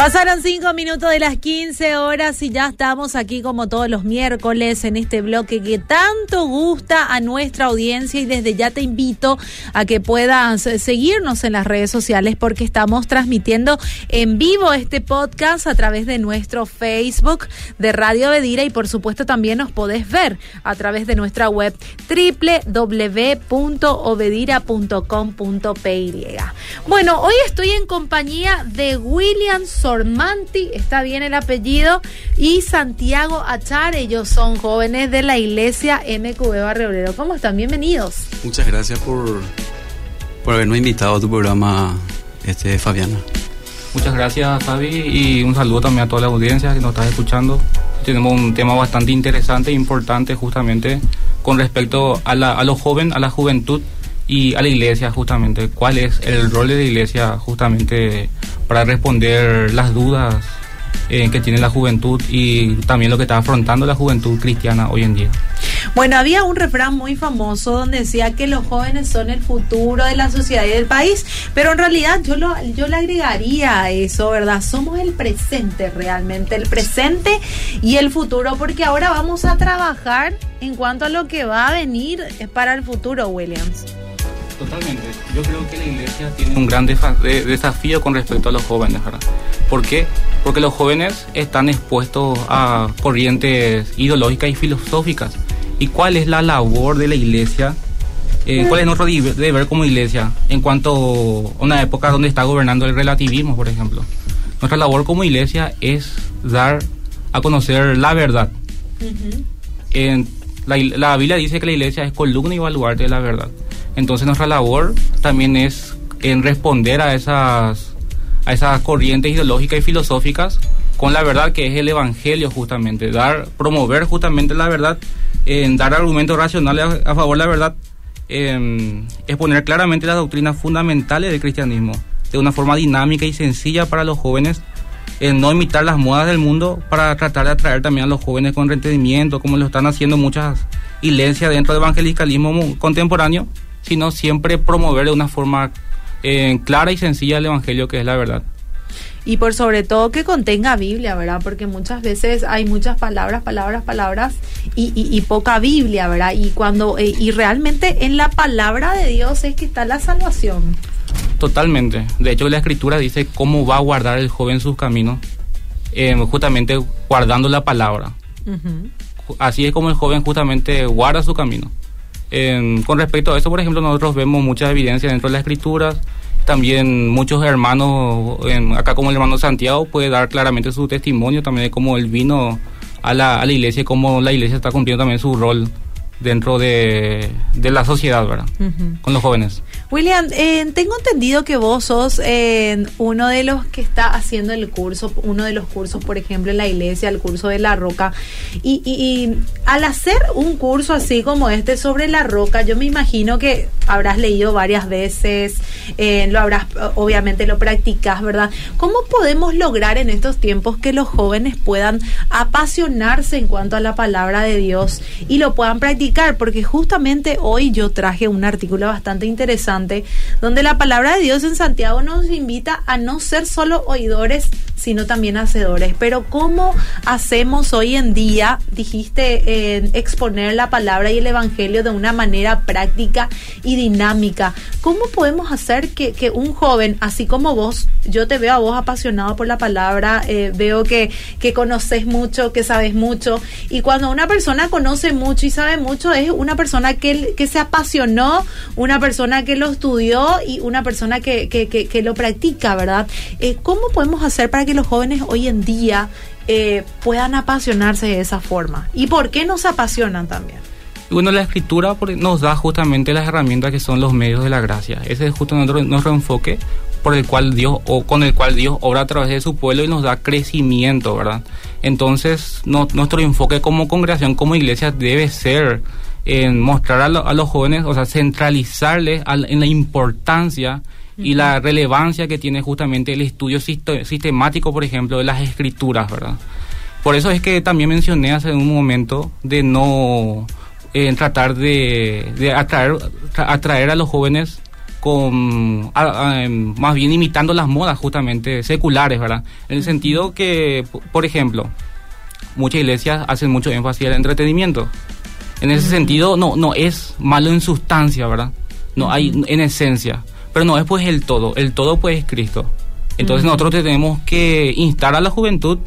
Pasaron cinco minutos de las 15 horas y ya estamos aquí como todos los miércoles en este bloque que tanto gusta a nuestra audiencia y desde ya te invito a que puedas seguirnos en las redes sociales porque estamos transmitiendo en vivo este podcast a través de nuestro Facebook de Radio Bedira y por supuesto también nos podés ver a través de nuestra web www.obedira.com.py. Bueno, hoy estoy en compañía de William Sormanti, está bien el apellido, y Santiago Achar, ellos son jóvenes de la iglesia MQB Barrio Obrero. ¿Cómo están? Bienvenidos. Muchas gracias por, por habernos invitado a tu programa, este Fabiana. Muchas gracias Fabi y un saludo también a toda la audiencia que nos está escuchando. Tenemos un tema bastante interesante e importante justamente con respecto a, la, a los jóvenes, a la juventud y a la iglesia justamente. ¿Cuál es el rol de la iglesia justamente para responder las dudas eh, que tiene la juventud y también lo que está afrontando la juventud cristiana hoy en día. Bueno, había un refrán muy famoso donde decía que los jóvenes son el futuro de la sociedad y del país, pero en realidad yo lo yo le agregaría a eso, ¿verdad? Somos el presente realmente, el presente y el futuro, porque ahora vamos a trabajar en cuanto a lo que va a venir para el futuro, Williams. Totalmente. Yo creo que la iglesia tiene un gran desafío con respecto a los jóvenes, ¿verdad? ¿Por qué? Porque los jóvenes están expuestos a corrientes ideológicas y filosóficas. ¿Y cuál es la labor de la iglesia? Eh, ¿Cuál es nuestro deber como iglesia en cuanto a una época donde está gobernando el relativismo, por ejemplo? Nuestra labor como iglesia es dar a conocer la verdad. en, la, la Biblia dice que la iglesia es columna y baluarte de la verdad. Entonces nuestra labor también es en responder a esas, a esas corrientes ideológicas y filosóficas con la verdad que es el evangelio justamente, dar, promover justamente la verdad, en dar argumentos racionales a, favor de la verdad, eh, exponer claramente las doctrinas fundamentales del cristianismo de una forma dinámica y sencilla para los jóvenes, en no imitar las modas del mundo para tratar de atraer también a los jóvenes con rendimiento, como lo están haciendo muchas iglesias dentro del evangelicalismo contemporáneo sino siempre promover de una forma eh, clara y sencilla el Evangelio, que es la verdad. Y por sobre todo que contenga Biblia, ¿verdad? Porque muchas veces hay muchas palabras, palabras, palabras y, poca Biblia, ¿verdad? Y cuando eh, y realmente en la palabra de Dios es que está la salvación. Totalmente. De hecho, la escritura dice cómo va a guardar el joven sus caminos, eh, justamente guardando la palabra. Así es como el joven justamente guarda su camino con respecto a eso, por ejemplo, nosotros vemos mucha evidencia dentro de las escrituras. También muchos hermanos, acá como el hermano Santiago, puede dar claramente su testimonio también de cómo él vino a la, a la iglesia y cómo la iglesia está cumpliendo también su rol dentro de, de la sociedad, ¿verdad? Con los jóvenes. William, eh, tengo entendido que vos sos eh, uno de los que está haciendo el curso, uno de los cursos, por ejemplo, en la iglesia, el curso de la roca. Y, y, al hacer un curso así como este sobre la roca, yo me imagino que habrás leído varias veces, eh, lo habrás, obviamente lo practicas, ¿verdad? ¿Cómo podemos lograr en estos tiempos que los jóvenes puedan apasionarse en cuanto a la palabra de Dios y lo puedan practicar? Porque justamente hoy yo traje un artículo bastante interesante donde la palabra de Dios en Santiago nos invita a no ser solo oidores, sino también hacedores. Pero ¿cómo hacemos hoy en día, dijiste, exponer la palabra y el Evangelio de una manera práctica y dinámica? ¿Cómo podemos hacer que, un joven, así como vos, yo te veo a vos apasionado por la palabra, eh, veo que, que conoces mucho, que sabes mucho, y cuando una persona conoce mucho y sabe mucho, es una persona que, se apasionó, una persona que lo estudió y una persona que, lo practica, ¿verdad? Eh, ¿Cómo podemos hacer para que los jóvenes hoy en día eh, puedan apasionarse de esa forma? ¿Y por qué no se apasionan también? Bueno, la escritura nos da justamente las herramientas que son los medios de la gracia. Ese es justo nuestro enfoque por el cual Dios o con el cual Dios obra a través de su pueblo y nos da crecimiento, ¿verdad? Entonces, no, nuestro enfoque como congregación, como iglesia debe ser en mostrar a, lo- a los jóvenes, o sea, centralizarles al- en la importancia y la relevancia que tiene justamente el estudio sistemático, por ejemplo, de las escrituras, ¿verdad? Por eso es que también mencioné hace un momento de no eh, tratar de, de atraer, tra- atraer a los jóvenes con a- a, em, más bien imitando las modas justamente seculares, ¿verdad? En el sentido que, por ejemplo, muchas iglesias hacen mucho énfasis al entretenimiento. En ese sentido, no, no es malo en sustancia, ¿verdad? No hay en esencia. Pero no es pues el todo. El todo pues es Cristo. Entonces nosotros tenemos que instar a la juventud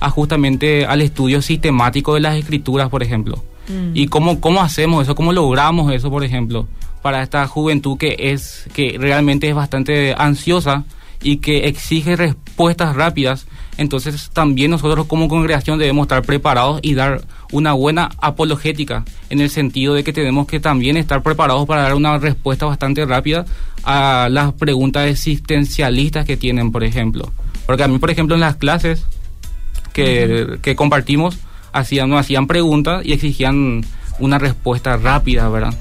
a justamente al estudio sistemático de las escrituras, por ejemplo. ¿Y cómo, cómo hacemos eso? ¿Cómo logramos eso, por ejemplo? Para esta juventud que es, que realmente es bastante ansiosa y que exige respuestas rápidas. Entonces también nosotros como congregación debemos estar preparados y dar una buena apologética en el sentido de que tenemos que también estar preparados para dar una respuesta bastante rápida a las preguntas existencialistas que tienen, por ejemplo. Porque a mí, por ejemplo, en las clases que, que compartimos, hacían, nos hacían preguntas y exigían una respuesta rápida, ¿verdad?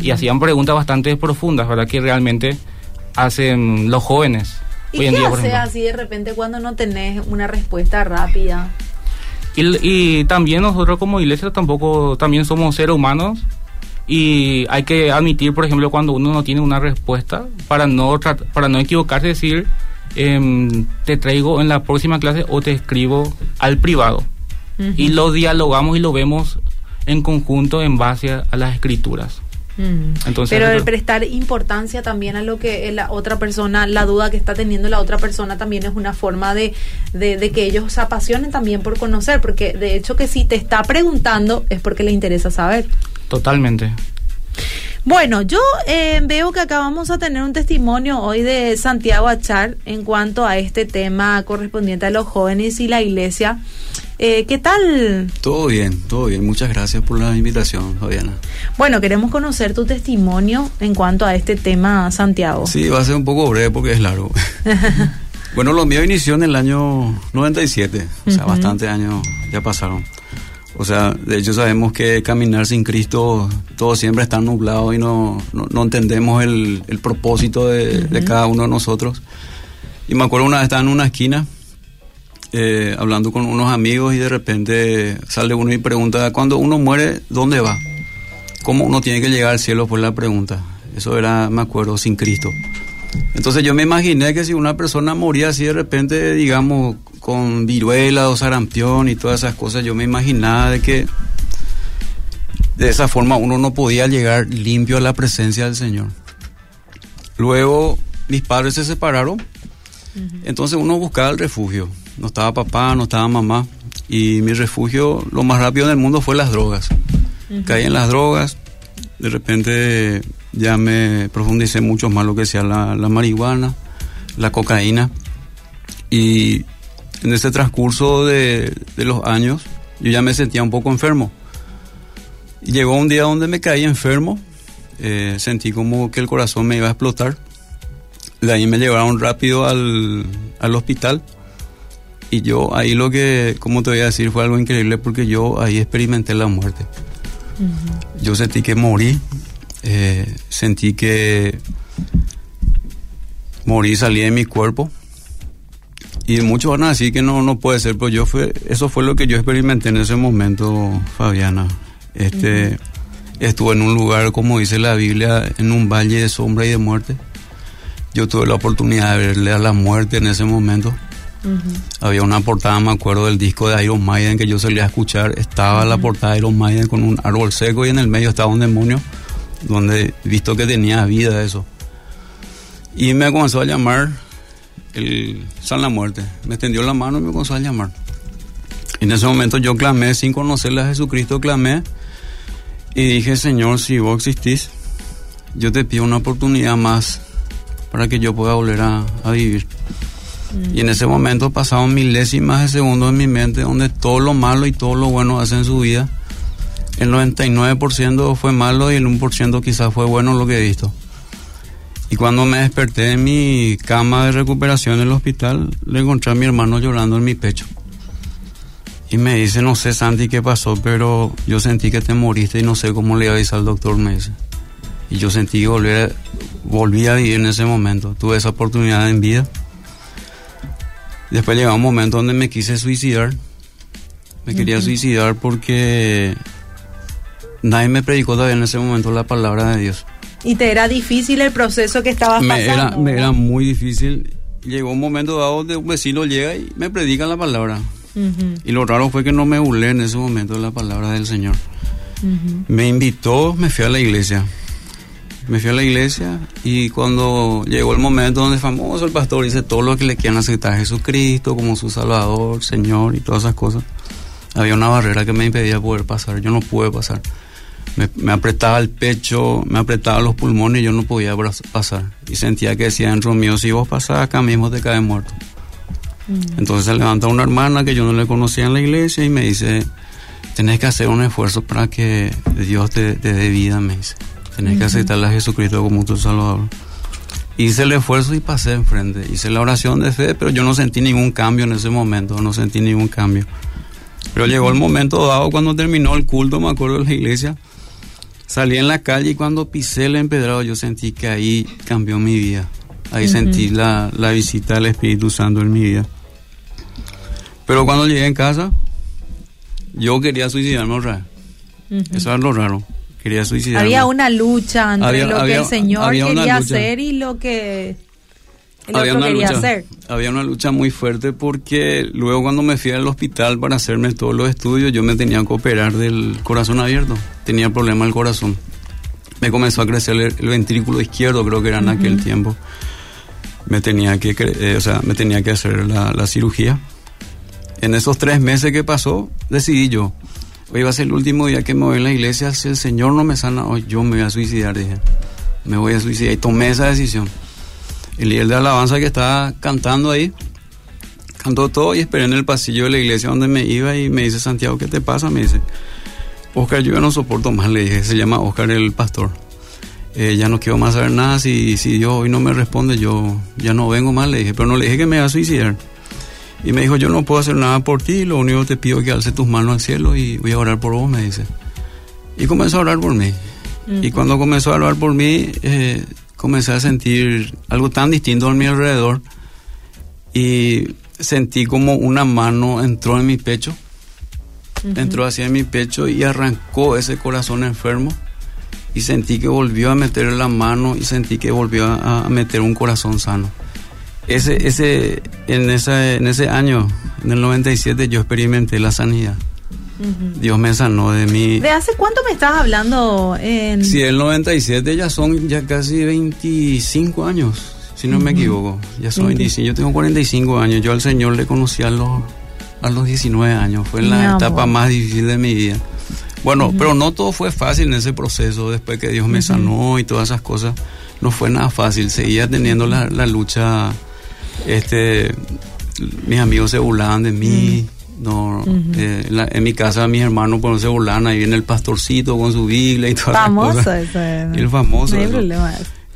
Y hacían preguntas bastante profundas, ¿verdad? Que realmente hacen los jóvenes. ¿Y hoy qué en día, por ejemplo. así de repente cuando no tenés una respuesta rápida? Y, y también nosotros como iglesia tampoco, también somos seres humanos y hay que admitir, por ejemplo, cuando uno no tiene una respuesta, para no, para no equivocarse, decir, em, te traigo en la próxima clase o te escribo al privado. Y lo dialogamos y lo vemos en conjunto en base a, a las escrituras. Mm. Entonces, Pero el prestar importancia también a lo que la otra persona, la duda que está teniendo la otra persona también es una forma de, de, de que ellos se apasionen también por conocer, porque de hecho que si te está preguntando es porque le interesa saber. Totalmente. Bueno, yo eh, veo que acá vamos a tener un testimonio hoy de Santiago Achar en cuanto a este tema correspondiente a los jóvenes y la iglesia. Eh, ¿Qué tal? Todo bien, todo bien. Muchas gracias por la invitación, Fabiana. Bueno, queremos conocer tu testimonio en cuanto a este tema, Santiago. Sí, va a ser un poco breve porque es largo. bueno, lo mío inició en el año 97, o sea, bastantes años ya pasaron. O sea, de hecho sabemos que caminar sin Cristo todo siempre está nublado y no, no, no entendemos el, el propósito de, de cada uno de nosotros. Y me acuerdo una vez estaba en una esquina eh, hablando con unos amigos y de repente sale uno y pregunta, cuando uno muere, ¿dónde va? ¿Cómo uno tiene que llegar al cielo? Fue la pregunta. Eso era, me acuerdo, sin Cristo. Entonces yo me imaginé que si una persona moría así de repente, digamos, con viruela o sarampión y todas esas cosas, yo me imaginaba de que de esa forma uno no podía llegar limpio a la presencia del Señor. Luego mis padres se separaron, entonces uno buscaba el refugio. No estaba papá, no estaba mamá. Y mi refugio, lo más rápido del mundo fue las drogas. Caí en las drogas, de repente ya me profundicé mucho más lo que sea la, la marihuana, la cocaína. Y en ese transcurso de, de los años, yo ya me sentía un poco enfermo. Y llegó un día donde me caí enfermo, eh, sentí como que el corazón me iba a explotar. De ahí me llevaron rápido al, al hospital. Y yo ahí lo que, como te voy a decir, fue algo increíble porque yo ahí experimenté la muerte. Yo sentí que morí, eh, sentí que morí, salí de mi cuerpo. Y muchos van a decir que no, no puede ser, pero yo fue, eso fue lo que yo experimenté en ese momento, Fabiana. Este, Estuve en un lugar, como dice la Biblia, en un valle de sombra y de muerte. Yo tuve la oportunidad de verle a la muerte en ese momento. Había una portada, me acuerdo, del disco de Iron Maiden que yo solía escuchar. Estaba la portada de Iron Maiden con un árbol seco y en el medio estaba un demonio, donde visto que tenía vida eso. Y me comenzó a llamar el San la Muerte. Me extendió la mano y me comenzó a llamar. En ese momento yo clamé, sin conocerle a Jesucristo, clamé y dije, Señor, si vos existís, yo te pido una oportunidad más para que yo pueda volver a, a vivir. Y en ese momento pasaron milésimas de segundos en mi mente donde todo lo malo y todo lo bueno hace en su vida. El 99% fue malo y el 1% quizás fue bueno lo que he visto. Y cuando me desperté en mi cama de recuperación en el hospital, le encontré a mi hermano llorando en mi pecho. Y me dice, no sé Santi qué pasó, pero yo sentí que te moriste y no sé cómo le iba a avisar al doctor, me dice. Y yo sentí que volví a, volví a vivir en ese momento. Tuve esa oportunidad en vida. Después llegó un momento donde me quise suicidar. Me quería suicidar porque nadie me predicó todavía en ese momento la palabra de Dios. ¿Y te era difícil el proceso que estabas Me pasando? era, me era muy difícil. Llegó un momento dado donde un vecino llega y me predica la palabra. Y lo raro fue que no me burlé en ese momento de la palabra del Señor. Me invitó, me fui a la iglesia. Me fui a la iglesia y cuando llegó el momento donde famoso el pastor dice todo lo que le quieran aceptar a Jesucristo como su Salvador, Señor y todas esas cosas, había una barrera que me impedía poder pasar. Yo no pude pasar. Me, me apretaba el pecho, me apretaba los pulmones y yo no podía pasar. Y sentía que decía dentro mío, si vos pasás acá mismo te caes muerto. Entonces se levanta una hermana que yo no le conocía en la iglesia y me dice, tenés que hacer un esfuerzo para que Dios te, te dé vida, me dice. Tenés que aceptar a Jesucristo como tu Salvador. Hice el esfuerzo y pasé enfrente. Hice la oración de fe, pero yo no sentí ningún cambio en ese momento, no sentí ningún cambio. Pero llegó el momento dado cuando terminó el culto, me acuerdo de la iglesia. Salí en la calle y cuando pisé el empedrado yo sentí que ahí cambió mi vida. Ahí sentí la, la visita del Espíritu Santo en mi vida. Pero cuando llegué en casa, yo quería suicidarme vez. Eso era lo raro. Quería suicidarme. Había una lucha entre Había- lo que el Señor quería hacer y lo que el había otro una quería lucha, hacer. había una lucha muy fuerte porque luego cuando me fui al hospital para hacerme todos los estudios, yo me tenía que operar del corazón abierto. Tenía problema del corazón. Me comenzó a crecer el, el ventrículo izquierdo, creo que era en aquel tiempo. Me tenía que, eh, o sea, me tenía que hacer la, la cirugía. En esos tres meses que pasó, decidí yo. Hoy va a ser el último día que me voy a la iglesia. Si el Señor no me sana hoy, yo me voy a suicidar, dije. Me voy a suicidar. Y tomé esa decisión. El líder de alabanza que estaba cantando ahí, cantó todo y esperé en el pasillo de la iglesia donde me iba y me dice, Santiago, ¿qué te pasa? Me dice, Oscar, yo ya no soporto más, le dije, se llama Oscar el pastor. Eh, ya no quiero más saber nada, si, si Dios hoy no me responde, yo ya no vengo más, le dije, pero no le dije que me iba a suicidar. Y me dijo, yo no puedo hacer nada por ti, lo único que te pido es que alce tus manos al cielo y voy a orar por vos, me dice. Y comenzó a orar por mí. Y cuando comenzó a orar por mí, eh, comencé a sentir algo tan distinto a mi alrededor. Y sentí como una mano entró en mi pecho, entró hacia mi pecho y arrancó ese corazón enfermo. Y sentí que volvió a meter la mano y sentí que volvió a, a meter un corazón sano. Ese, ese, en, esa, en ese año, en el 97, yo experimenté la sanidad. Dios me sanó de mi... ¿De hace cuánto me estás hablando? En... Sí, el 97 ya son ya casi 25 años, si no me equivoco. Ya son 25. Yo tengo 45 años. Yo al Señor le conocí a los, a los 19 años. Fue Mi la amor. etapa más difícil de mi vida. Bueno, pero no todo fue fácil en ese proceso. Después que Dios me sanó y todas esas cosas, no fue nada fácil. Seguía teniendo la, la lucha. Este, mis amigos se burlaban de mí. No, eh, en, la- en mi casa mis hermanos pues, no se burlaban, ahí viene el pastorcito con su Biblia y todas Famoso esas cosas. ese. El famoso. No hay eso.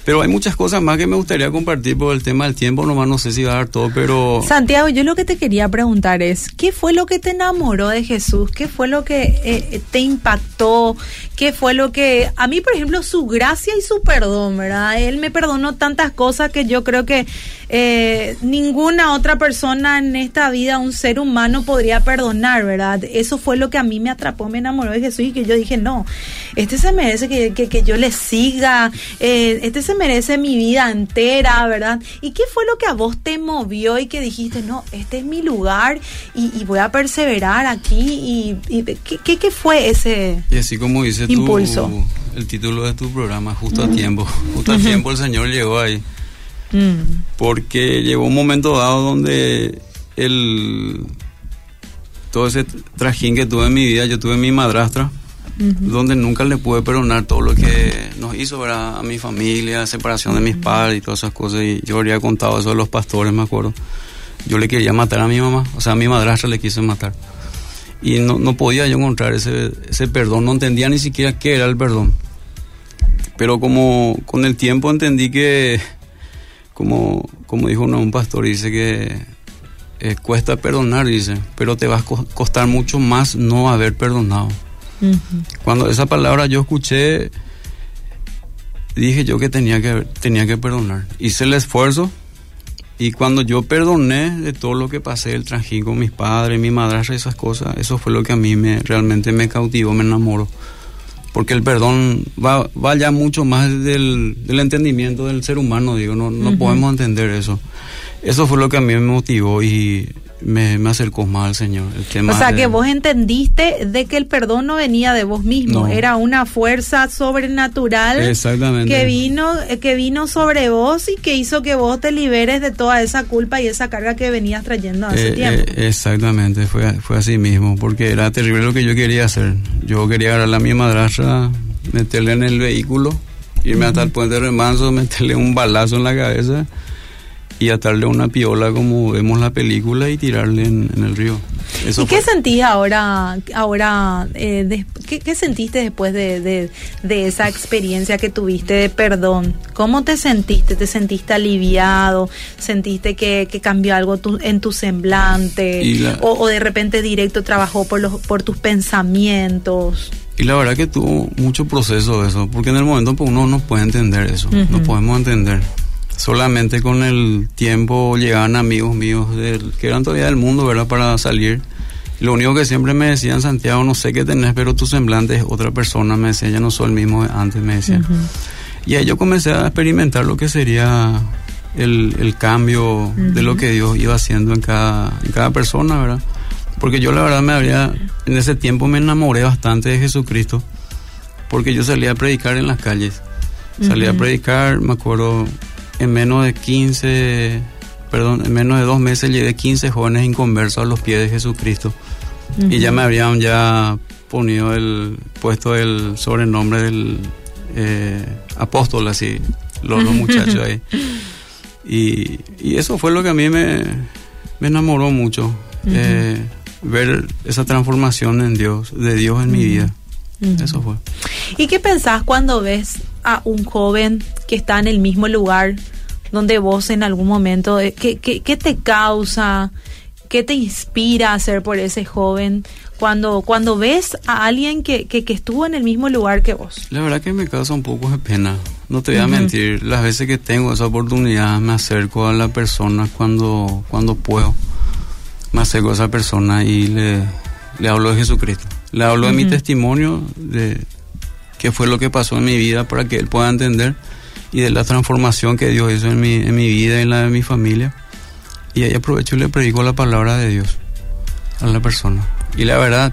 Pero hay muchas cosas más que me gustaría compartir por el tema del tiempo, nomás no sé si va a dar todo, pero Santiago, yo lo que te quería preguntar es, ¿qué fue lo que te enamoró de Jesús? ¿Qué fue lo que eh, te impactó? ¿Qué fue lo que... A mí, por ejemplo, su gracia y su perdón, ¿verdad? Él me perdonó tantas cosas que yo creo que eh, ninguna otra persona en esta vida, un ser humano, podría perdonar, ¿verdad? Eso fue lo que a mí me atrapó, me enamoró de Jesús y que yo dije, no, este se merece que, que- que yo le siga, eh, este se merece mi vida entera, ¿verdad? ¿Y qué fue lo que a vos te movió y que dijiste, no, este es mi lugar y, y voy a perseverar aquí? ¿Y, y ¿qué, qué, qué fue ese? y así como dice tu, Impulso. el título de tu programa, justo a tiempo, justo a tiempo el Señor llegó ahí, Mm, porque llegó un momento dado donde el todo ese trajín que tuve en mi vida, yo tuve mi madrastra, donde nunca le pude perdonar todo lo que nos hizo a mi familia, separación de mis padres y todas esas cosas. Y yo habría contado eso a los pastores, me acuerdo. Yo le quería matar a mi mamá, o sea, a mi madrastra le quise matar. Y no, no podía yo encontrar ese, ese perdón, no entendía ni siquiera qué era el perdón. Pero como con el tiempo entendí que, como, como dijo uno, un pastor, dice que eh, cuesta perdonar, dice, pero te va a costar mucho más no haber perdonado. Cuando esa palabra yo escuché, dije yo que tenía que, tenía que perdonar. Hice el esfuerzo y cuando yo perdoné de todo lo que pasé, el trajín con mis padres, mi madrastra, esas cosas, eso fue lo que a mí me, realmente me cautivó, me enamoró. Porque el perdón va, va ya mucho más del, del entendimiento del ser humano, digo, no, no podemos entender eso. Eso fue lo que a mí me motivó y me, me acercó más al Señor. El tema o sea, que vos entendiste de que el perdón no venía de vos mismo, era una fuerza sobrenatural Exactamente. que vino que vino sobre vos y que hizo que vos te liberes de toda esa culpa y esa carga que venías trayendo hace eh, tiempo. Eh, exactamente, fue, fue así mismo, porque era terrible lo que yo quería hacer. Yo quería agarrar a mi madrastra, meterle en el vehículo, irme hasta el puente de remanso, meterle un balazo en la cabeza y atarle una piola como vemos la película y tirarle en, el río. ¿Y qué sentís ahora, ahora eh, ¿qué, sentiste después de, esa experiencia que tuviste de perdón? ¿Cómo te sentiste? ¿Te sentiste aliviado? ¿Sentiste que, cambió algo en tu semblante? o, de repente directo trabajó por, los, por tus pensamientos? Y la verdad que tuvo mucho proceso eso, porque en el momento pues, uno no puede entender eso, no podemos entender solamente con el tiempo llegaban amigos míos del, que eran todavía del mundo, ¿verdad? Para salir. Lo único que siempre me decían, Santiago, no sé qué tenés, pero tu semblante es otra persona, me decía, ya no soy el mismo de antes, me decían. Y ahí yo comencé a experimentar lo que sería el, el cambio de lo que Dios iba haciendo en cada, en cada persona, ¿verdad? Porque yo la verdad me había, en ese tiempo me enamoré bastante de Jesucristo, porque yo salía a predicar en las calles. Salía a predicar, me acuerdo, en menos de 15, perdón, en menos de dos meses llevé 15 jóvenes inconversos a los pies de Jesucristo. Y ya me habrían ya ponido el puesto el sobrenombre del eh, apóstol, así, los, muchachos ahí. Y, y, eso fue lo que a mí me, me enamoró mucho, eh, ver esa transformación en Dios, de Dios en mi vida. Eso fue. ¿Y qué pensás cuando ves a un joven que está en el mismo lugar donde vos en algún momento, eh, ¿qué, qué, te causa? ¿Qué te inspira a hacer por ese joven cuando, cuando ves a alguien que, que, estuvo en el mismo lugar que vos? La verdad que me causa un poco de pena. No te voy a mentir, las veces que tengo esa oportunidad me acerco a la persona cuando, cuando puedo. Me acerco a esa persona y le, le hablo de Jesucristo. Le hablo de mi testimonio, de qué fue lo que pasó en mi vida para que él pueda entender y de la transformación que Dios hizo en mi, en mi vida y en la de mi familia. Y ahí aprovecho y le predico la palabra de Dios a la persona. Y la verdad,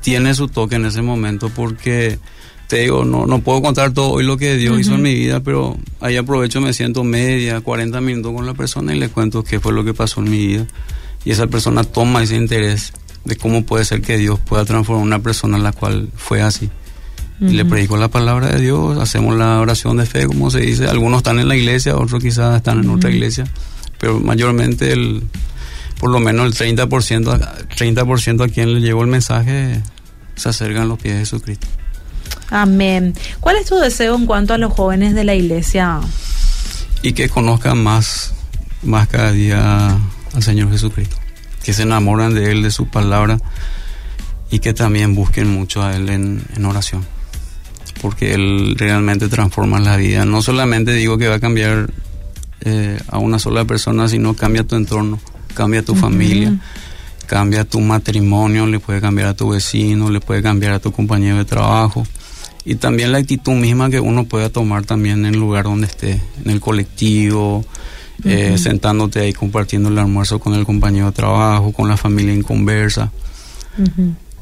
tiene su toque en ese momento porque te digo, no, no puedo contar todo hoy lo que Dios hizo en mi vida, pero ahí aprovecho, me siento media, 40 minutos con la persona y le cuento qué fue lo que pasó en mi vida. Y esa persona toma ese interés de cómo puede ser que Dios pueda transformar una persona en la cual fue así. Y le predico la palabra de Dios, hacemos la oración de fe, como se dice. Algunos están en la iglesia, otros quizás están en otra iglesia, pero mayormente el, por lo menos el 30%, 30 a quien le llevo el mensaje se acercan los pies de Jesucristo. Amén. ¿Cuál es tu deseo en cuanto a los jóvenes de la iglesia? Y que conozcan más, más cada día al Señor Jesucristo que se enamoran de Él, de su palabra y que también busquen mucho a Él en, oración. Porque Él realmente transforma la vida. No solamente digo que va a cambiar eh, a una sola persona, sino cambia tu entorno, cambia tu familia, cambia tu matrimonio, le puede cambiar a tu vecino, le puede cambiar a tu compañero de trabajo. Y también la actitud misma que uno pueda tomar también en el lugar donde esté, en el colectivo, eh, sentándote ahí compartiendo el almuerzo con el compañero de trabajo, con la familia en conversa.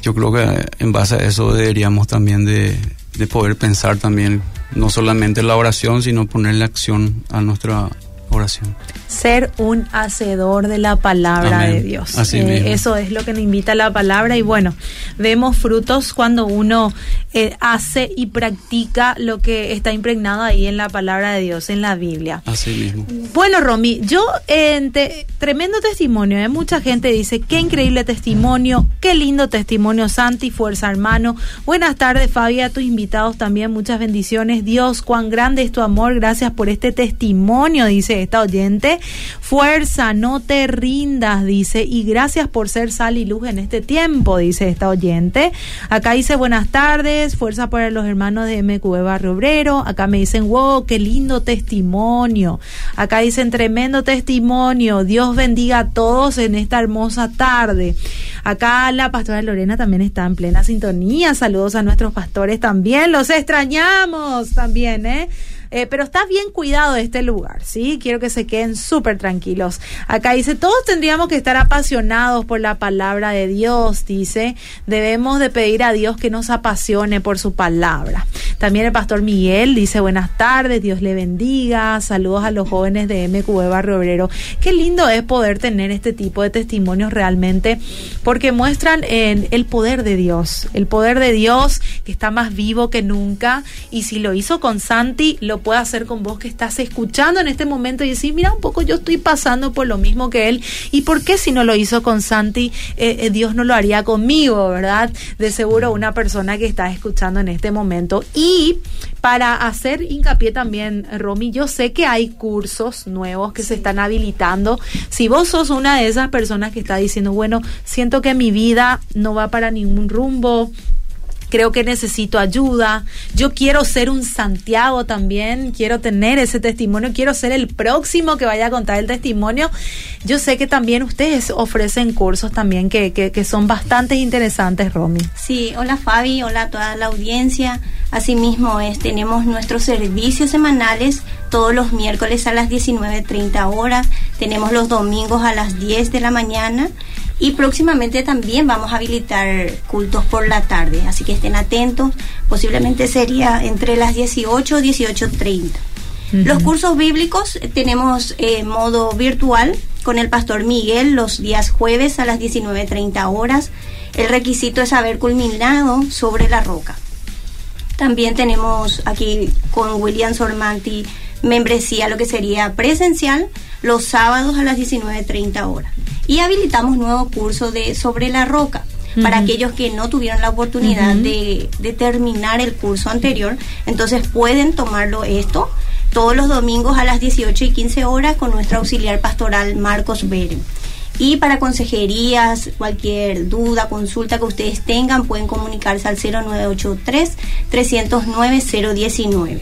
Yo creo que en base a eso deberíamos también de, de poder pensar también, no solamente la oración, sino ponerle acción a nuestra oración. Ser un hacedor de la palabra de Dios. Eh, eso es lo que nos invita la palabra y bueno, vemos frutos cuando uno eh, hace y practica lo que está impregnado ahí en la palabra de Dios, en la Biblia. Así mismo. Bueno, Romy, yo en tremendo testimonio, ¿eh? mucha gente dice, qué increíble testimonio, qué lindo testimonio, Santi, fuerza hermano. Buenas tardes, Fabi, a tus invitados también, muchas bendiciones. Dios, cuán grande es tu amor, gracias por este testimonio, dice esta oyente. Fuerza, no te rindas, dice, y gracias por ser sal y luz en este tiempo, dice esta oyente. Acá dice buenas tardes, fuerza para los hermanos de MQB Barrio Obrero. Acá me dicen, wow, qué lindo testimonio. Acá dicen tremendo testimonio. Dios bendiga a todos en esta hermosa tarde. Acá la pastora Lorena también está en plena sintonía. Saludos a nuestros pastores también. Los extrañamos también, ¿eh? Eh, pero está bien cuidado este lugar, ¿sí? Quiero que se queden súper tranquilos. Acá dice, todos tendríamos que estar apasionados por la palabra de Dios, dice. Debemos de pedir a Dios que nos apasione por su palabra. También el pastor Miguel dice, buenas tardes, Dios le bendiga. Saludos a los jóvenes de MQB Barrio Obrero. Qué lindo es poder tener este tipo de testimonios realmente, porque muestran en el poder de Dios, el poder de Dios que está más vivo que nunca. Y si lo hizo con Santi, lo puede hacer con vos que estás escuchando en este momento y decir, mira un poco, yo estoy pasando por lo mismo que él. ¿Y por qué si no lo hizo con Santi, eh, eh, Dios no lo haría conmigo, verdad? De seguro una persona que está escuchando en este momento. Y para hacer hincapié también, Romy, yo sé que hay cursos nuevos que se están habilitando. Si vos sos una de esas personas que está diciendo, bueno, siento que mi vida no va para ningún rumbo, creo que necesito ayuda, yo quiero ser un Santiago también, quiero tener ese testimonio, quiero ser el próximo que vaya a contar el testimonio. Yo sé que también ustedes ofrecen cursos también que, que, son bastante interesantes, Romy. Sí, hola Fabi, hola a toda la audiencia. Asimismo, es, tenemos nuestros servicios semanales todos los miércoles a las 19.30 horas, tenemos los domingos a las 10 de la mañana y próximamente también vamos a habilitar cultos por la tarde, así que estén atentos. Posiblemente sería entre las 18 y 18.30. Los cursos bíblicos eh, tenemos eh, modo virtual con el pastor Miguel los días jueves a las 19.30 horas. El requisito es haber culminado sobre la roca. También tenemos aquí con William Sormanti membresía, lo que sería presencial, los sábados a las 19.30 horas. Y habilitamos nuevo curso de sobre la roca. Para aquellos que no tuvieron la oportunidad de, terminar el curso anterior, entonces pueden tomarlo esto todos los domingos a las 18 y 15 horas con nuestro auxiliar pastoral Marcos Beren. Y para consejerías, cualquier duda, consulta que ustedes tengan, pueden comunicarse al 0983 309 019.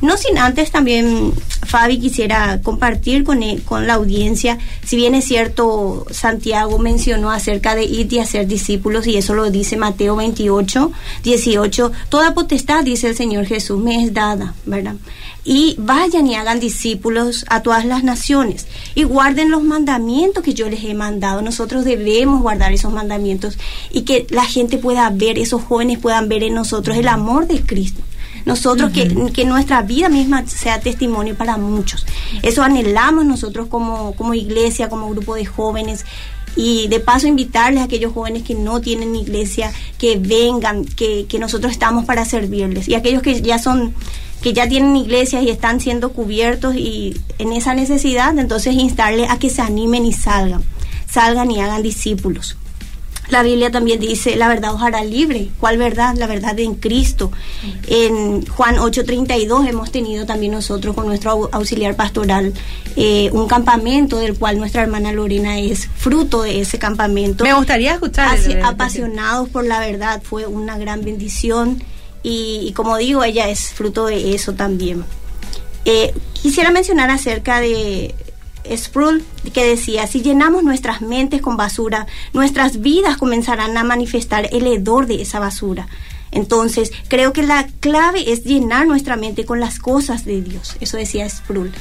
No sin antes también, Fabi, quisiera compartir con, con la audiencia, si bien es cierto, Santiago mencionó acerca de ir y hacer discípulos, y eso lo dice Mateo 28, 18, toda potestad, dice el Señor Jesús, me es dada, ¿verdad? Y vayan y hagan discípulos a todas las naciones y guarden los mandamientos que yo les he mandado. Nosotros debemos guardar esos mandamientos y que la gente pueda ver, esos jóvenes puedan ver en nosotros el amor de Cristo nosotros que, que, nuestra vida misma sea testimonio para muchos. Eso anhelamos nosotros como, como iglesia, como grupo de jóvenes. Y de paso invitarles a aquellos jóvenes que no tienen iglesia, que vengan, que, que nosotros estamos para servirles. Y aquellos que ya son que ya tienen iglesias y están siendo cubiertos y en esa necesidad, entonces instarles a que se animen y salgan, salgan y hagan discípulos. La Biblia también dice, la verdad os hará libre. ¿Cuál verdad? La verdad en Cristo. En Juan 8:32 hemos tenido también nosotros con nuestro auxiliar pastoral eh, un campamento del cual nuestra hermana Lorena es fruto de ese campamento. Me gustaría escuchar. apasionados por la verdad, fue una gran bendición y, como digo, ella es fruto de eso también. Eh, quisiera mencionar acerca de Sproul que decía, si llenamos nuestras mentes con basura, nuestras vidas comenzarán a manifestar el hedor de esa basura. Entonces, creo que la clave es llenar nuestra mente con las cosas de Dios. Eso decía Sproul.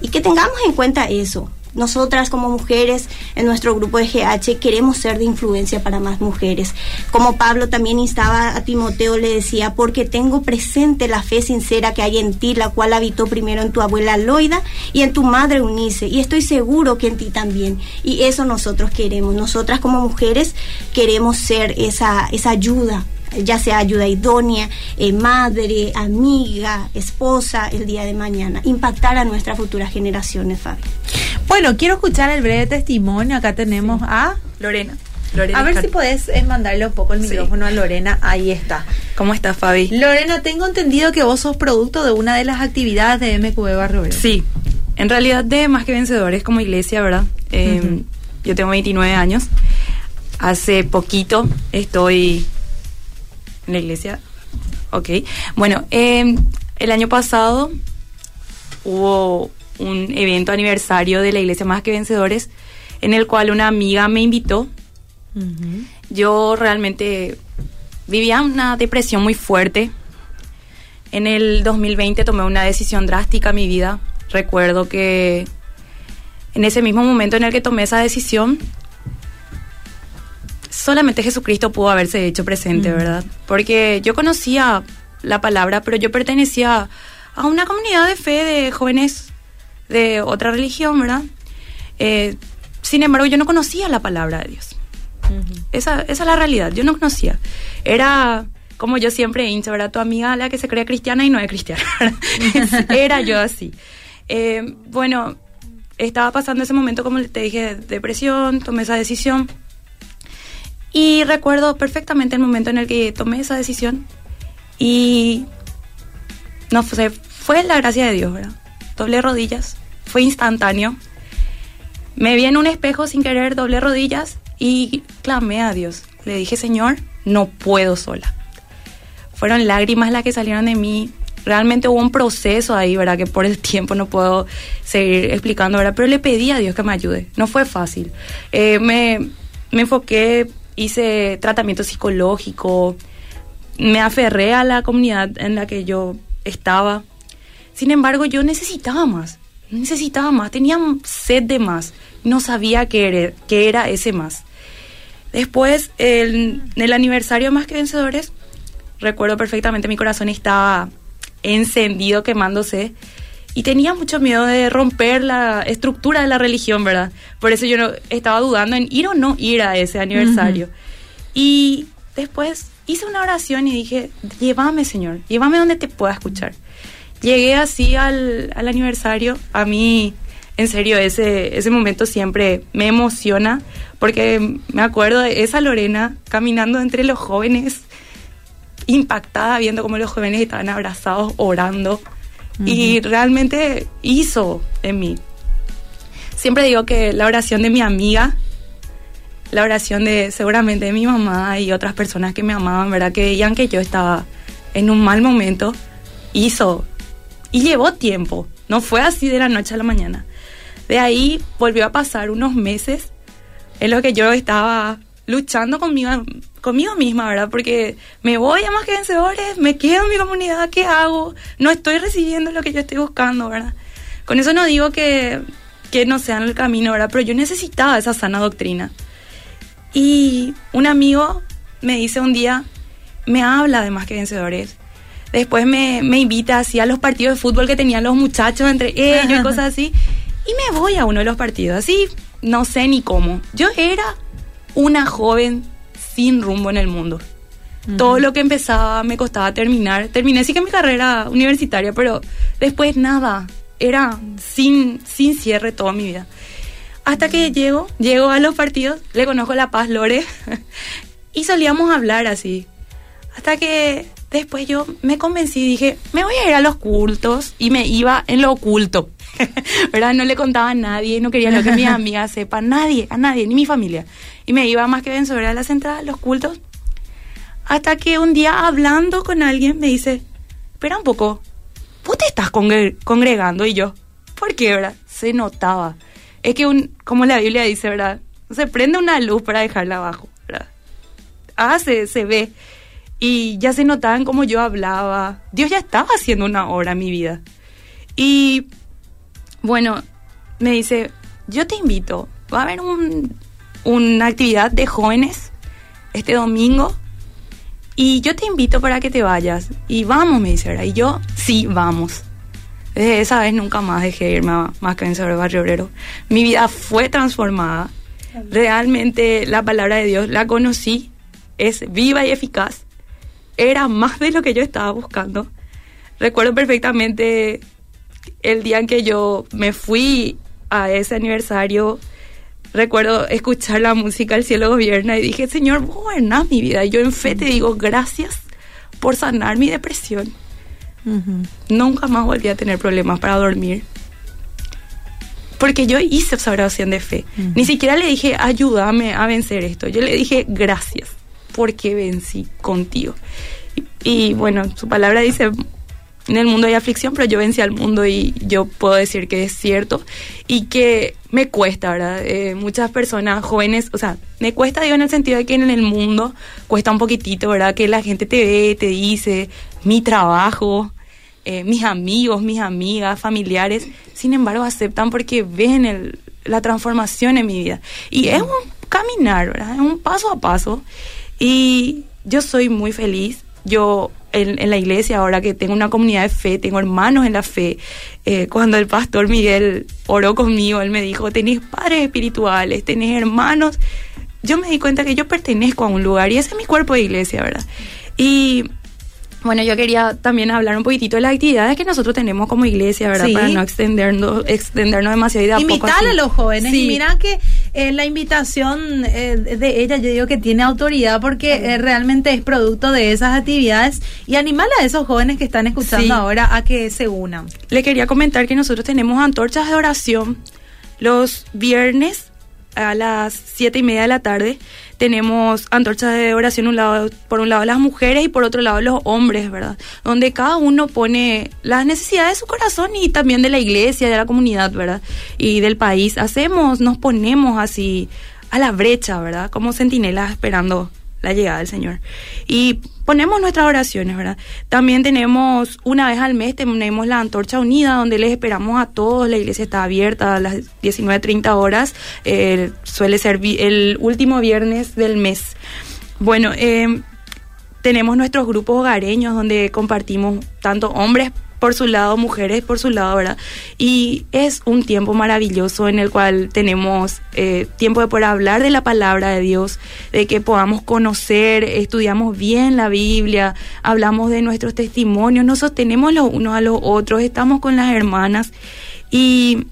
Y que tengamos en cuenta eso. Nosotras como mujeres en nuestro grupo de GH queremos ser de influencia para más mujeres. Como Pablo también instaba a Timoteo, le decía, porque tengo presente la fe sincera que hay en ti, la cual habitó primero en tu abuela Loida y en tu madre Unice, y estoy seguro que en ti también. Y eso nosotros queremos. Nosotras como mujeres queremos ser esa, esa ayuda ya sea ayuda idónea, eh, madre, amiga, esposa, el día de mañana, impactar a nuestras futuras generaciones, Fabi. Bueno, quiero escuchar el breve testimonio. Acá tenemos a Lorena. a ver si podés eh, mandarle un poco el micrófono a Lorena. Ahí está. ¿Cómo estás, Fabi? Lorena, tengo entendido que vos sos producto de una de las actividades de MQB Barrio Sí. en realidad de Más que Vencedores como iglesia, ¿verdad? Eh, Yo tengo 29 años. Hace poquito estoy en la iglesia. Ok. Bueno, eh, el año pasado hubo un evento aniversario de la iglesia Más que Vencedores en el cual una amiga me invitó. Yo realmente vivía una depresión muy fuerte. En el 2020 tomé una decisión drástica en mi vida. Recuerdo que en ese mismo momento en el que tomé esa decisión, solamente Jesucristo pudo haberse hecho presente, ¿verdad? Porque yo conocía la palabra, pero yo pertenecía a una comunidad de fe de jóvenes de otra religión, ¿verdad? Eh, sin embargo, yo no conocía la palabra de Dios. esa, esa, es la realidad, yo no conocía. Era como yo siempre hincha, ¿verdad? Tu amiga la que se cree cristiana y no es cristiana. Era yo así. Eh, bueno, estaba pasando ese momento, como te dije, depresión, tomé esa decisión. Y recuerdo perfectamente el momento en el que tomé esa decisión. Y no fue, fue la gracia de Dios, ¿verdad? Doble rodillas, fue instantáneo. Me vi en un espejo sin querer, doble rodillas y clamé a Dios. Le dije, Señor, no puedo sola. Fueron lágrimas las que salieron de mí. Realmente hubo un proceso ahí, ¿verdad? Que por el tiempo no puedo seguir explicando, ¿verdad? Pero le pedí a Dios que me ayude. No fue fácil. Eh, me, me enfoqué, hice tratamiento psicológico, me aferré a la comunidad en la que yo estaba. Sin embargo, yo necesitaba más, necesitaba más, tenía sed de más, no sabía qué era, qué era ese más. Después, el, el aniversario Más que Vencedores, recuerdo perfectamente, mi corazón estaba encendido, quemándose, y tenía mucho miedo de romper la estructura de la religión, ¿verdad? Por eso yo no, estaba dudando en ir o no ir a ese aniversario. Uh -huh. Y después hice una oración y dije, llévame, Señor, llévame donde te pueda escuchar. Llegué así al, al aniversario, a mí, en serio, ese, ese momento siempre me emociona, porque me acuerdo de esa Lorena caminando entre los jóvenes, impactada viendo cómo los jóvenes estaban abrazados, orando, uh -huh. y realmente hizo en mí. Siempre digo que la oración de mi amiga, la oración de seguramente de mi mamá y otras personas que me amaban, ¿verdad? Que veían que yo estaba en un mal momento, hizo y llevó tiempo, no fue así de la noche a la mañana. De ahí volvió a pasar unos meses en los que yo estaba luchando conmigo, conmigo misma, ¿verdad? Porque me voy a más que vencedores, me quedo en mi comunidad, ¿qué hago? No estoy recibiendo lo que yo estoy buscando, ¿verdad? Con eso no digo que, que no sean el camino, ¿verdad? Pero yo necesitaba esa sana doctrina. Y un amigo me dice un día, me habla de más que vencedores. Después me, me invita así a los partidos de fútbol que tenían los muchachos entre ellos y cosas así. Y me voy a uno de los partidos, así no sé ni cómo. Yo era una joven sin rumbo en el mundo. Uh -huh. Todo lo que empezaba me costaba terminar. Terminé sí que mi carrera universitaria, pero después nada. Era sin, sin cierre toda mi vida. Hasta que llego, llego a los partidos, le conozco La Paz Lore y solíamos hablar así. Hasta que después yo me convencí, dije, me voy a ir a los cultos y me iba en lo oculto. ¿Verdad? No le contaba a nadie, no quería lo que mis amigas sepan, nadie, a nadie, ni mi familia. Y me iba más que bien sobre las entradas, los cultos. Hasta que un día hablando con alguien me dice, espera un poco, vos te estás congre congregando y yo, ¿por qué, verdad? Se notaba. Es que, un, como la Biblia dice, ¿verdad? Se prende una luz para dejarla abajo, ¿verdad? Ah, se, se ve. Y ya se notaban como yo hablaba. Dios ya estaba haciendo una obra en mi vida. Y bueno, me dice, yo te invito, va a haber un, una actividad de jóvenes este domingo y yo te invito para que te vayas. Y vamos, me dice, ¿verdad? Y yo, sí, vamos. Desde esa vez nunca más dejé de irme a, más que en sobre Barrio Obrero. Mi vida fue transformada. Realmente la palabra de Dios la conocí, es viva y eficaz. Era más de lo que yo estaba buscando. Recuerdo perfectamente el día en que yo me fui a ese aniversario, recuerdo escuchar la música El cielo gobierna y dije, Señor, vos gobernás mi vida. Y yo en fe te digo, gracias por sanar mi depresión. Uh -huh. Nunca más volví a tener problemas para dormir. Porque yo hice esa oración de fe. Ni siquiera le dije, ayúdame a vencer esto. Yo le dije, gracias, porque vencí contigo. Y, y bueno, su palabra dice, en el mundo hay aflicción, pero yo vencí al mundo y yo puedo decir que es cierto y que me cuesta, ¿verdad? Eh, muchas personas jóvenes, o sea, me cuesta, digo, en el sentido de que en el mundo cuesta un poquitito, ¿verdad? Que la gente te ve, te dice, mi trabajo, eh, mis amigos, mis amigas, familiares, sin embargo aceptan porque ven el, la transformación en mi vida. Y es un caminar, ¿verdad? Es un paso a paso. Y yo soy muy feliz. Yo en, en, la iglesia, ahora que tengo una comunidad de fe, tengo hermanos en la fe. Eh, cuando el pastor Miguel oró conmigo, él me dijo, tenés padres espirituales, tenés hermanos. Yo me di cuenta que yo pertenezco a un lugar y ese es mi cuerpo de iglesia, ¿verdad? Y bueno, yo quería también hablar un poquitito de las actividades que nosotros tenemos como iglesia, ¿verdad? Sí. Para no extendernos, extendernos demasiado y de a Invitar a los jóvenes. Sí. Y mira que eh, la invitación eh, de ella, yo digo que tiene autoridad porque eh, realmente es producto de esas actividades y animar a esos jóvenes que están escuchando Sí. ahora a que se unan. Le quería comentar que nosotros tenemos antorchas de oración los viernes a las siete y media de la tarde. Tenemos antorchas de oración un lado, por un lado las mujeres y por otro lado los hombres, ¿verdad? Donde cada uno pone las necesidades de su corazón y también de la iglesia, de la comunidad, ¿verdad? Y del país. Hacemos, nos ponemos así a la brecha, ¿verdad? Como centinelas esperando la llegada del Señor. Y ponemos nuestras oraciones, ¿verdad? También tenemos, una vez al mes, tenemos la antorcha unida, donde les esperamos a todos. La iglesia está abierta a las 19.30 horas. Eh, suele ser el último viernes del mes. Bueno, eh, tenemos nuestros grupos hogareños donde compartimos tanto hombres por su lado, mujeres por su lado, ¿verdad? Y es un tiempo maravilloso en el cual tenemos eh, tiempo de poder hablar de la palabra de Dios, de que podamos conocer, estudiamos bien la Biblia, hablamos de nuestros testimonios, nos sostenemos los unos a los otros, estamos con las hermanas y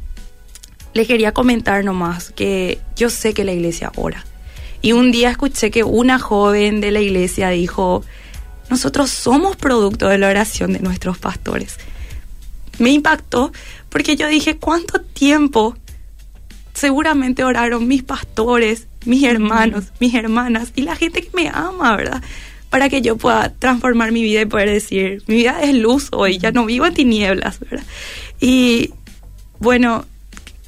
les quería comentar nomás que yo sé que la iglesia ora. Y un día escuché que una joven de la iglesia dijo, nosotros somos producto de la oración de nuestros pastores. Me impactó porque yo dije, ¿cuánto tiempo seguramente oraron mis pastores, mis hermanos, mis hermanas y la gente que me ama, ¿verdad? Para que yo pueda transformar mi vida y poder decir, mi vida es luz hoy, ya no vivo en tinieblas, ¿verdad? Y bueno,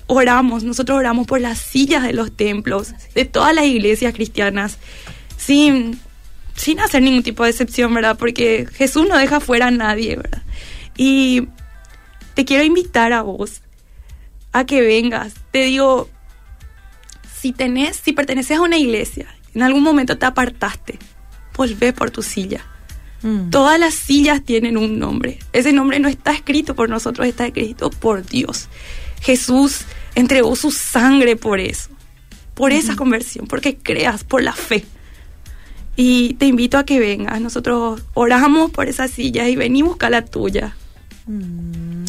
oramos, nosotros oramos por las sillas de los templos, de todas las iglesias cristianas, sin, sin hacer ningún tipo de excepción, ¿verdad? Porque Jesús no deja fuera a nadie, ¿verdad? Y te quiero invitar a vos a que vengas. Te digo, si tenés, si perteneces a una iglesia, en algún momento te apartaste, volvé por tu silla. Mm. Todas las sillas tienen un nombre. Ese nombre no está escrito por nosotros, está escrito por Dios. Jesús entregó su sangre por eso, por esa conversión, porque creas por la fe. Y te invito a que vengas. Nosotros oramos por esa silla y ven y busca la tuya.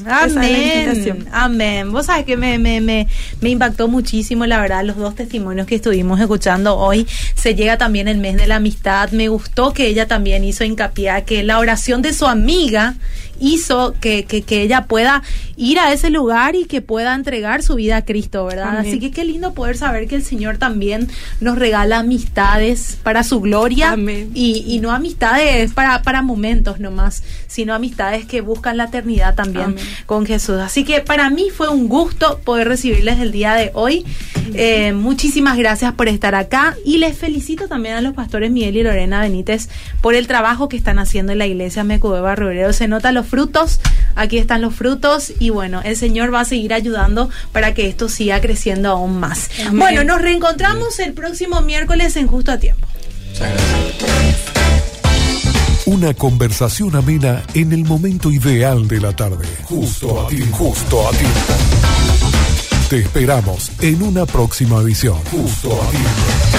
La Amén. Amén. Vos sabés que me, me, me, me impactó muchísimo, la verdad, los dos testimonios que estuvimos escuchando hoy. Se llega también el mes de la amistad. Me gustó que ella también hizo hincapié a que la oración de su amiga hizo que, que, que ella pueda ir a ese lugar y que pueda entregar su vida a Cristo, ¿verdad? Amén. Así que qué lindo poder saber que el Señor también nos regala amistades para su gloria Amén. y, y no amistades para, para momentos nomás, sino amistades que buscan la eternidad también Amén. con Jesús. Así que para mí fue un gusto poder recibirles el día de hoy. Eh, muchísimas gracias por estar acá y les felicito también a los pastores Miguel y Lorena Benítez por el trabajo que están haciendo en la iglesia Mecude Barrio Se nota los frutos, aquí están los frutos y bueno, el Señor va a seguir ayudando para que esto siga creciendo aún más. Amén. Bueno, nos reencontramos el próximo miércoles en Justo a Tiempo. Una conversación amena en el momento ideal de la tarde. Justo a tiempo. Justo a tiempo. Te esperamos en una próxima edición. Justo a tiempo.